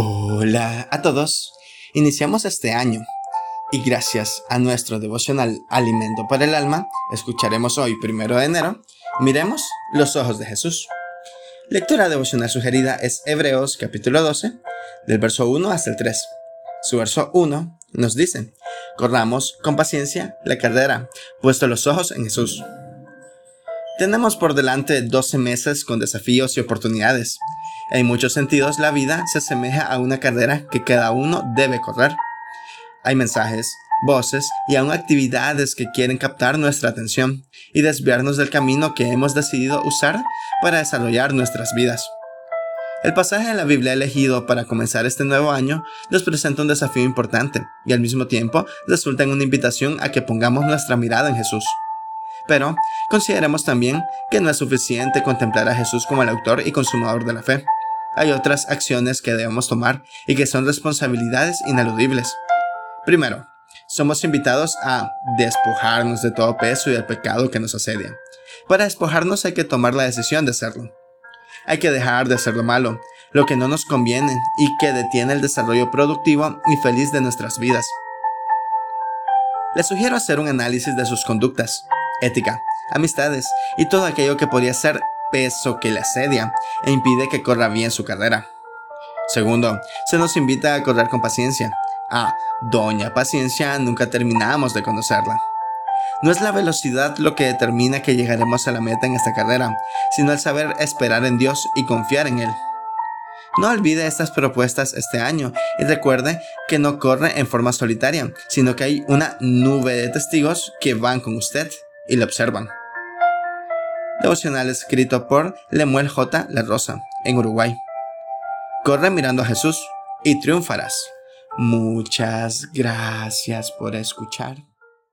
Hola a todos. Iniciamos este año y gracias a nuestro devocional Alimento para el Alma, escucharemos hoy, primero de enero, miremos los ojos de Jesús. Lectura devocional sugerida es Hebreos capítulo 12, del verso 1 hasta el 3. Su verso 1 nos dice, corramos con paciencia la carrera, puesto los ojos en Jesús. Tenemos por delante 12 meses con desafíos y oportunidades. En muchos sentidos, la vida se asemeja a una carrera que cada uno debe correr. Hay mensajes, voces y aún actividades que quieren captar nuestra atención y desviarnos del camino que hemos decidido usar para desarrollar nuestras vidas. El pasaje de la Biblia elegido para comenzar este nuevo año nos presenta un desafío importante y al mismo tiempo resulta en una invitación a que pongamos nuestra mirada en Jesús. Pero consideremos también que no es suficiente contemplar a Jesús como el autor y consumador de la fe hay otras acciones que debemos tomar y que son responsabilidades ineludibles. Primero, somos invitados a despojarnos de todo peso y del pecado que nos asedia. Para despojarnos hay que tomar la decisión de hacerlo. Hay que dejar de hacer lo malo, lo que no nos conviene y que detiene el desarrollo productivo y feliz de nuestras vidas. Les sugiero hacer un análisis de sus conductas, ética, amistades y todo aquello que podría ser peso que le asedia e impide que corra bien su carrera. Segundo, se nos invita a correr con paciencia. A Doña Paciencia nunca terminamos de conocerla. No es la velocidad lo que determina que llegaremos a la meta en esta carrera, sino el saber esperar en Dios y confiar en Él. No olvide estas propuestas este año y recuerde que no corre en forma solitaria, sino que hay una nube de testigos que van con usted y le observan devocional escrito por Lemuel J. La Rosa, en Uruguay. Corre mirando a Jesús y triunfarás. Muchas gracias por escuchar.